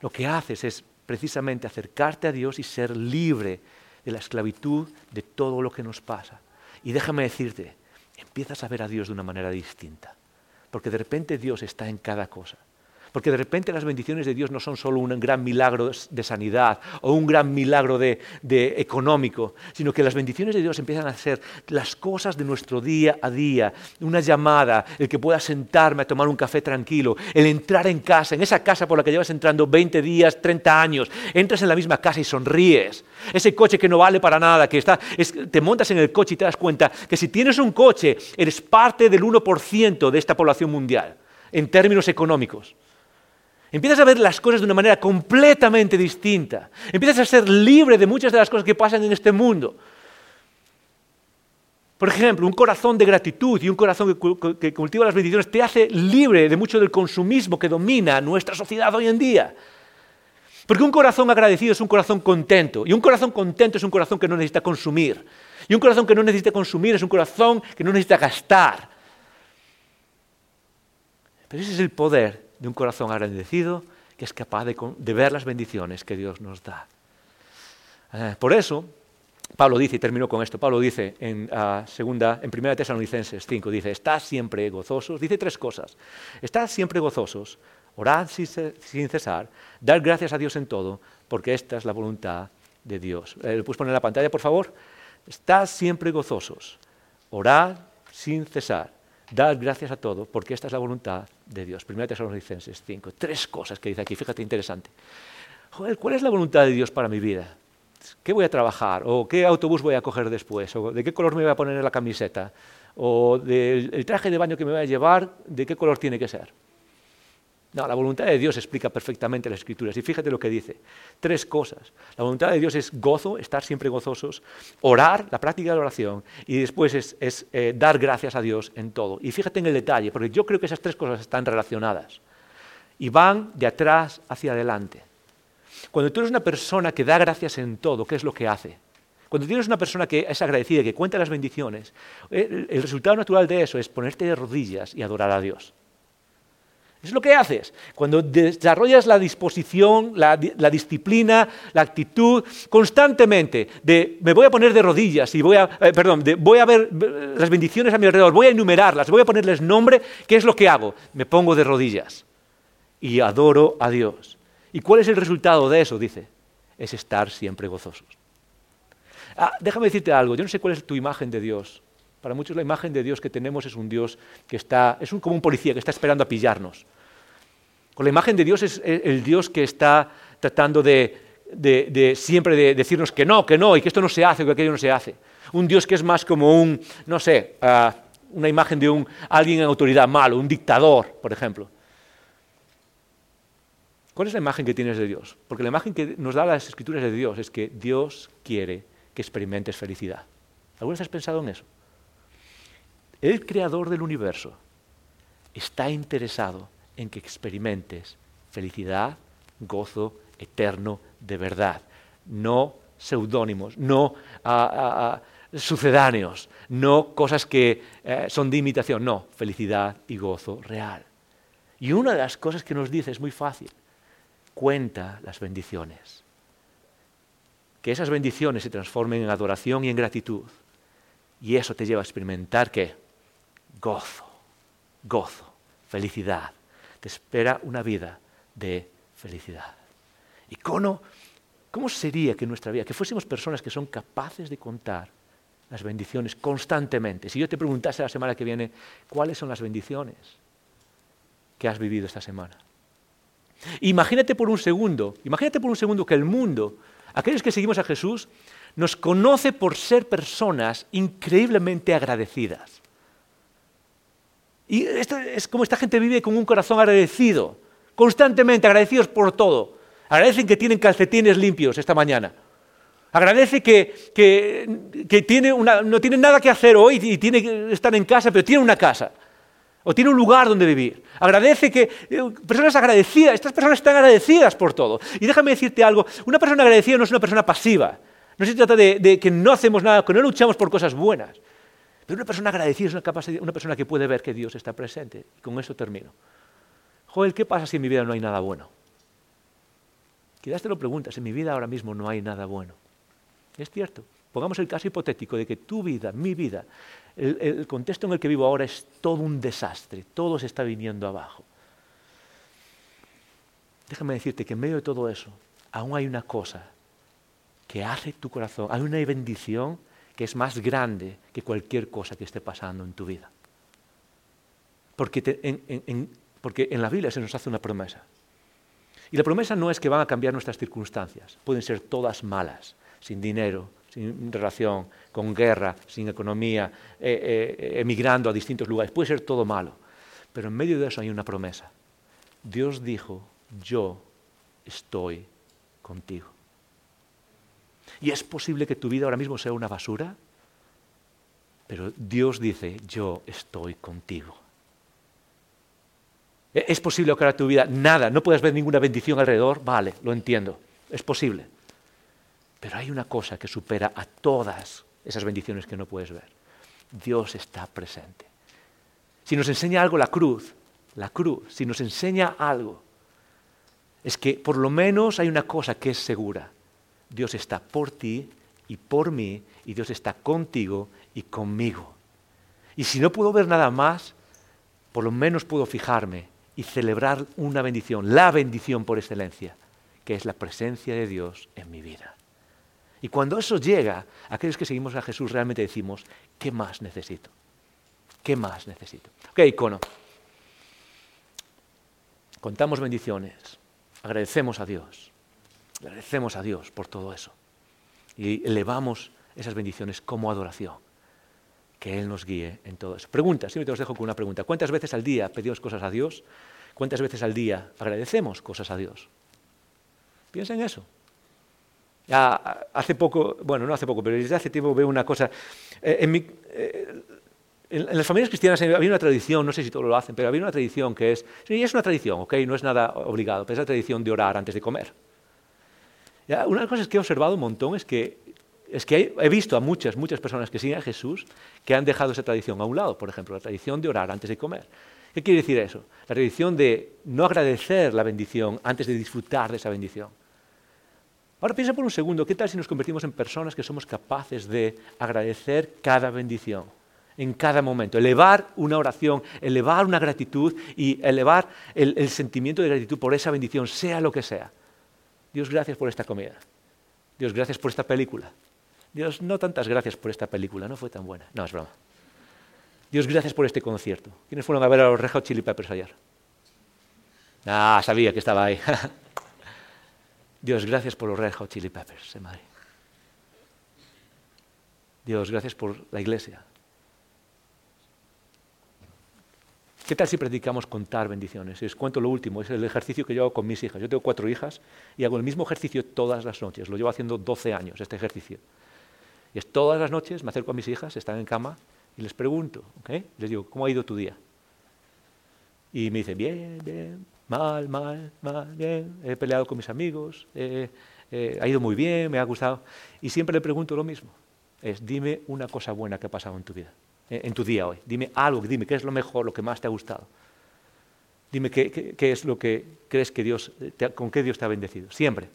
Speaker 2: lo que haces es precisamente acercarte a Dios y ser libre de la esclavitud de todo lo que nos pasa. Y déjame decirte, empiezas a ver a Dios de una manera distinta, porque de repente Dios está en cada cosa. Porque de repente las bendiciones de Dios no son solo un gran milagro de sanidad o un gran milagro de, económico, sino que las bendiciones de Dios empiezan a ser las cosas de nuestro día a día. Una llamada, el que pueda sentarme a tomar un café tranquilo, el entrar en casa, en esa casa por la que llevas entrando 20 días, 30 años, entras en la misma casa y sonríes. Ese coche que no vale para nada, que está, te montas en el coche y te das cuenta que si tienes un coche, eres parte del 1% de esta población mundial, en términos económicos. Empiezas a ver las cosas de una manera completamente distinta. Empiezas a ser libre de muchas de las cosas que pasan en este mundo. Por ejemplo, un corazón de gratitud y un corazón que, cultiva las bendiciones te hace libre de mucho del consumismo que domina nuestra sociedad hoy en día. Porque un corazón agradecido es un corazón contento. Y un corazón contento es un corazón que no necesita consumir. Y un corazón que no necesita consumir es un corazón que no necesita gastar. Pero ese es el poder de un corazón agradecido que es capaz de, ver las bendiciones que Dios nos da. Eh, por eso, Pablo dice, y termino con esto, Pablo dice en, uh, segunda, en 1 Tesalonicenses 5, dice, estad siempre gozosos, dice tres cosas, estad siempre gozosos, orad sin cesar, dar gracias a Dios en todo, porque esta es la voluntad de Dios. Eh, ¿Lo puedes poner en la pantalla, por favor? Estad siempre gozosos, orad sin cesar, dar gracias a todo, porque esta es la voluntad de Dios. Primera Tesalonicenses 5. Tres cosas que dice aquí, fíjate, interesante. Joder, ¿cuál es la voluntad de Dios para mi vida? ¿Qué voy a trabajar? ¿O qué autobús voy a coger después? ¿O de qué color me voy a poner en la camiseta? ¿O del traje de baño que me voy a llevar, de qué color tiene que ser? No, la voluntad de Dios explica perfectamente las escrituras. Y fíjate lo que dice. Tres cosas. La voluntad de Dios es gozo, estar siempre gozosos, orar, la práctica de la oración, y después es, eh, dar gracias a Dios en todo. Y fíjate en el detalle, porque yo creo que esas tres cosas están relacionadas. Y van de atrás hacia adelante. Cuando tú eres una persona que da gracias en todo, ¿qué es lo que hace? Cuando tienes una persona que es agradecida, que cuenta las bendiciones, el resultado natural de eso es ponerte de rodillas y adorar a Dios. Es lo que haces. Cuando desarrollas la disposición, la, disciplina, la actitud constantemente de me voy a poner de rodillas y voy a, eh, perdón, voy a ver las bendiciones a mi alrededor, voy a enumerarlas, voy a ponerles nombre, ¿qué es lo que hago? Me pongo de rodillas y adoro a Dios. ¿Y cuál es el resultado de eso? Dice, es estar siempre gozosos. Ah, déjame decirte algo, yo no sé cuál es tu imagen de Dios. Para muchos la imagen de Dios que tenemos es un Dios que está, es un, como un policía que está esperando a pillarnos. Con la imagen de Dios es el Dios que está tratando de, siempre de decirnos que no, que no, y que esto no se hace, que aquello no se hace. Un Dios que es más como un, no sé, ah, una imagen de un, alguien en autoridad malo, un dictador, por ejemplo. ¿Cuál es la imagen que tienes de Dios? Porque la imagen que nos da las escrituras de Dios es que Dios quiere que experimentes felicidad. ¿Alguna vez has pensado en eso? El creador del universo está interesado en que experimentes felicidad, gozo eterno de verdad, no seudónimos, no sucedáneos, no cosas que eh, son de imitación, no, felicidad y gozo real. Y una de las cosas que nos dice es muy fácil, cuenta las bendiciones. Que esas bendiciones se transformen en adoración y en gratitud. Y eso te lleva a experimentar qué? Gozo, gozo, felicidad. Te espera una vida de felicidad. ¿Y cómo, sería que nuestra vida, que fuésemos personas que son capaces de contar las bendiciones constantemente. Si yo te preguntase la semana que viene, ¿cuáles son las bendiciones que has vivido esta semana? Imagínate por un segundo, imagínate por un segundo que el mundo, aquellos que seguimos a Jesús, nos conoce por ser personas increíblemente agradecidas. Y esto es como esta gente vive con un corazón agradecido, constantemente agradecidos por todo. Agradecen que tienen calcetines limpios esta mañana. Agradece que, no tiene nada que hacer hoy y tiene que estar en casa, pero tiene una casa. O tiene un lugar donde vivir. Agradece que... Eh, personas agradecidas, estas personas están agradecidas por todo. Y déjame decirte algo, una persona agradecida no es una persona pasiva. No se trata de, que no hacemos nada, que no luchamos por cosas buenas. Pero una persona agradecida es una, una persona que puede ver que Dios está presente. Y con eso termino. Joel, ¿qué pasa si en mi vida no hay nada bueno? Quizás te lo preguntas, en mi vida ahora mismo no hay nada bueno. Es cierto. Pongamos el caso hipotético de que tu vida, mi vida, el, contexto en el que vivo ahora es todo un desastre, todo se está viniendo abajo. Déjame decirte que en medio de todo eso, aún hay una cosa que hace tu corazón, hay una bendición que es más grande que cualquier cosa que esté pasando en tu vida. Porque, en la Biblia se nos hace una promesa. Y la promesa no es que van a cambiar nuestras circunstancias, pueden ser todas malas, sin dinero, sin relación, con guerra, sin economía, eh, eh, emigrando a distintos lugares. Puede ser todo malo. Pero en medio de eso hay una promesa. Dios dijo, yo estoy contigo. Y es posible que tu vida ahora mismo sea una basura, pero Dios dice, yo estoy contigo. ¿E-, ¿Es posible que ahora tu vida nada, no puedas ver ninguna bendición alrededor? Vale, lo entiendo, es posible. Pero hay una cosa que supera a todas esas bendiciones que no puedes ver. Dios está presente. Si nos enseña algo la cruz, la cruz, si nos enseña algo, es que por lo menos hay una cosa que es segura. Dios está por ti y por mí, y Dios está contigo y conmigo. Y si no puedo ver nada más, por lo menos puedo fijarme y celebrar una bendición, la bendición por excelencia, que es la presencia de Dios en mi vida. Y cuando eso llega, aquellos que seguimos a Jesús realmente decimos, ¿qué más necesito? ¿Qué más necesito? Ok, icono. Contamos bendiciones, agradecemos a Dios, agradecemos a Dios por todo eso. Y elevamos esas bendiciones como adoración. Que Él nos guíe en todo eso. Pregunta, siempre te os dejo con una pregunta. ¿Cuántas veces al día pedimos cosas a Dios? ¿Cuántas veces al día agradecemos cosas a Dios? Piensa en eso hace poco, bueno, no hace poco, pero desde hace tiempo veo una cosa. Eh, eh, en, las familias cristianas había una tradición, no sé si todos lo hacen, pero había una tradición que es, sí, es una tradición, ¿ok? No es nada obligado, pero es la tradición de orar antes de comer. Una de las cosas que he observado un montón es que, es que he visto a muchas, muchas personas que siguen a Jesús que han dejado esa tradición a un lado, por ejemplo, la tradición de orar antes de comer. ¿Qué quiere decir eso? La tradición de no agradecer la bendición antes de disfrutar de esa bendición. Ahora piensa por un segundo, ¿qué tal si nos convertimos en personas que somos capaces de agradecer cada bendición? en cada momento, elevar una oración, elevar una gratitud y elevar el, sentimiento de gratitud por esa bendición, sea lo que sea. Dios, gracias por esta comida. Dios, gracias por esta película. Dios, no tantas gracias por esta película, no fue tan buena. No, es broma. Dios, gracias por este concierto. ¿Quiénes fueron a ver a los Red Hot Chili Peppers ayer? Ah, sabía que estaba ahí. <laughs> Dios, gracias por los Red Hot Chili Peppers en Madrid. Dios, gracias por la iglesia. ¿Qué tal si predicamos contar bendiciones? Les cuento lo último, es el ejercicio que yo hago con mis hijas. Yo tengo cuatro hijas y hago el mismo ejercicio todas las noches. Lo llevo haciendo 12 años, este ejercicio. Y es todas las noches, me acerco a mis hijas, están en cama, y les pregunto, les digo, ¿cómo ha ido tu día? Y me dicen, bien, bien, mal, mal, mal, bien, he peleado con mis amigos, ha ido muy bien, me ha gustado. Y siempre le pregunto lo mismo, es, dime una cosa buena que ha pasado en tu vida, eh, en tu día hoy. Dime algo, dime qué es lo mejor, lo que más te ha gustado. Dime qué, es lo que crees que Dios, con qué Dios te ha bendecido. Siempre.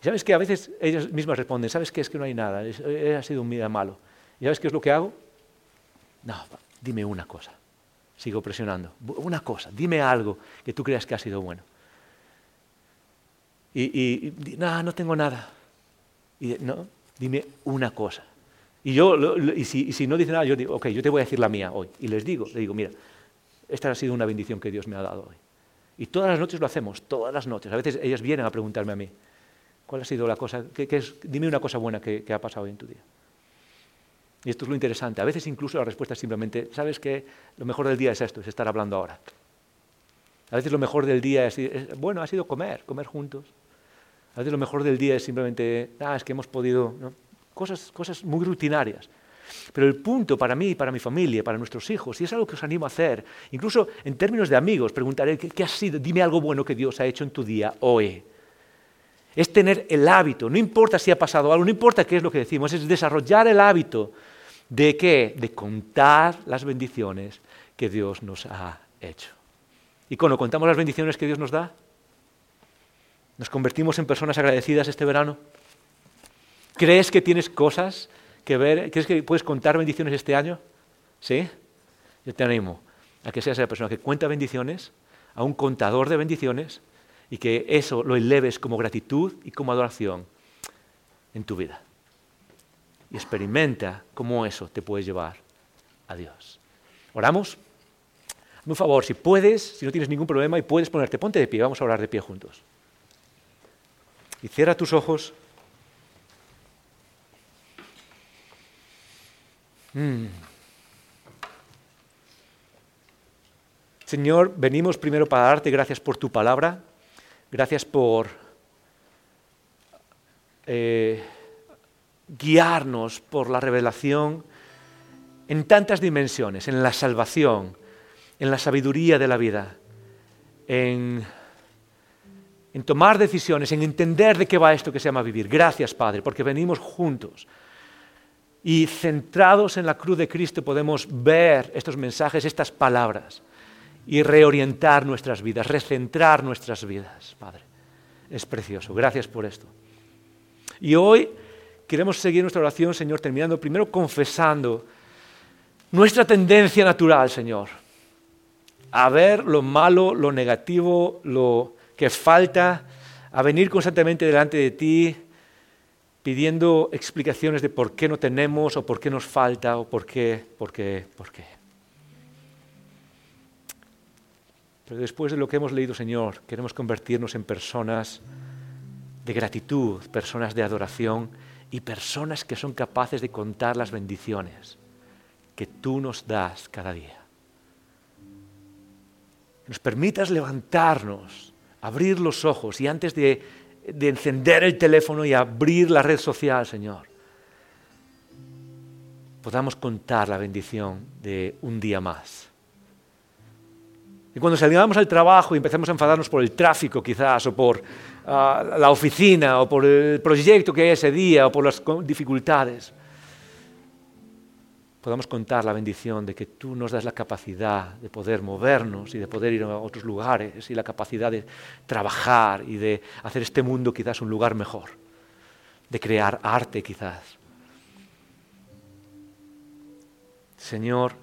Speaker 2: Y sabes que a veces ellas mismas responden, ¿sabes qué? Es que no hay nada, ha sido un día malo. ¿Y sabes qué es lo que hago? No, dime una cosa. Sigo presionando. Una cosa, dime algo que tú creas que ha sido bueno. Y, no, no tengo nada. Y no, dime una cosa. Y yo, y si, no dice nada, yo digo, ok, yo te voy a decir la mía hoy. Y les digo, le digo, mira, esta ha sido una bendición que Dios me ha dado hoy. Y todas las noches lo hacemos, todas las noches. A veces ellas vienen a preguntarme a mí, ¿cuál ha sido la cosa? ¿Qué, es? Dime una cosa buena que ha pasado hoy en tu día. Y esto es lo interesante. A veces incluso la respuesta es simplemente, ¿sabes qué? Lo mejor del día es esto, es estar hablando ahora. A veces lo mejor del día es, bueno, ha sido comer, comer juntos. A veces lo mejor del día es simplemente, ah, es que hemos podido, cosas, cosas muy rutinarias. Pero el punto para mí, para mi familia, para nuestros hijos, y es algo que os animo a hacer, incluso en términos de amigos, preguntaré, ¿qué, qué ha sido? Dime algo bueno que Dios ha hecho en tu día hoy. Es tener el hábito, no importa si ha pasado algo, no importa qué es lo que decimos, es desarrollar el hábito ¿De qué? De contar las bendiciones que Dios nos ha hecho. Y cuando contamos las bendiciones que Dios nos da, ¿nos convertimos en personas agradecidas este verano? ¿Crees que tienes cosas que ver? ¿Crees que puedes contar bendiciones este año? ¿Sí? Yo te animo a que seas esa persona que cuenta bendiciones, a un contador de bendiciones, y que eso lo eleves como gratitud y como adoración en tu vida y experimenta cómo eso te puede llevar a Dios. ¿Oramos? Por favor, si puedes, si no tienes ningún problema y puedes ponerte, ponte de pie, vamos a orar de pie juntos. Y cierra tus ojos. Mm. Señor, venimos primero para darte gracias por tu palabra, gracias por eh, guiarnos por la revelación en tantas dimensiones, en la salvación, en la sabiduría de la vida, en, tomar decisiones, en entender de qué va esto que se llama vivir. Gracias, Padre, porque venimos juntos y centrados en la cruz de Cristo podemos ver estos mensajes, estas palabras y reorientar nuestras vidas, recentrar nuestras vidas, Padre. Es precioso. Gracias por esto. Y hoy queremos seguir nuestra oración, Señor, terminando primero confesando nuestra tendencia natural, Señor, a ver lo malo, lo negativo, lo que falta, a venir constantemente delante de ti pidiendo explicaciones de por qué no tenemos o por qué nos falta o por qué, por qué, por qué. Pero después de lo que hemos leído, Señor, queremos convertirnos en personas de gratitud, personas de adoración y personas que son capaces de contar las bendiciones que tú nos das cada día. Nos permitas levantarnos, abrir los ojos y antes de, de encender el teléfono y abrir la red social, Señor, podamos contar la bendición de un día más. Y cuando salgamos al trabajo y empecemos a enfadarnos por el tráfico quizás o por la oficina o por el proyecto que hay ese día o por las dificultades, podamos contar la bendición de que tú nos das la capacidad de poder movernos y de poder ir a otros lugares y la capacidad de trabajar y de hacer este mundo quizás un lugar mejor, de crear arte quizás. Señor,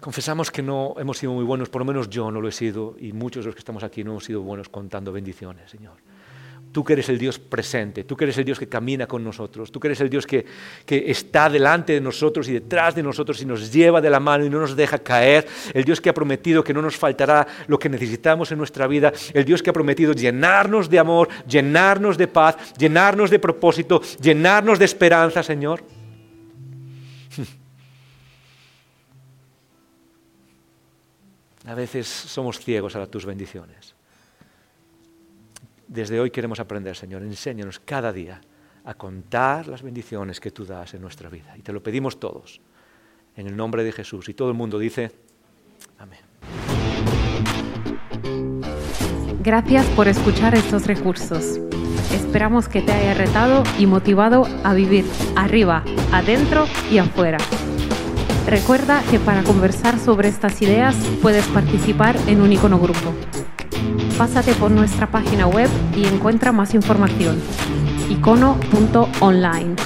Speaker 2: Confesamos que no hemos sido muy buenos, por lo menos yo no lo he sido, y muchos de los que estamos aquí no hemos sido buenos contando bendiciones, Señor. Tú que eres el Dios presente, tú que eres el Dios que camina con nosotros, tú que eres el Dios que, que, está delante de nosotros y detrás de nosotros y nos lleva de la mano y no nos deja caer, el Dios que ha prometido que no nos faltará lo que necesitamos en nuestra vida, el Dios que ha prometido llenarnos de amor, llenarnos de paz, llenarnos de propósito, llenarnos de esperanza, Señor. <laughs> A veces somos ciegos a tus bendiciones. Desde hoy queremos aprender, Señor, enséñanos cada día a contar las bendiciones que tú das en nuestra vida. Y te lo pedimos todos, en el nombre de Jesús. Y todo el mundo dice, amén.
Speaker 1: Gracias por escuchar estos recursos. Esperamos que te haya retado y motivado a vivir arriba, adentro y afuera. Recuerda que para conversar sobre estas ideas puedes participar en un icono grupo. Pásate por nuestra página web y encuentra más información. icono.online.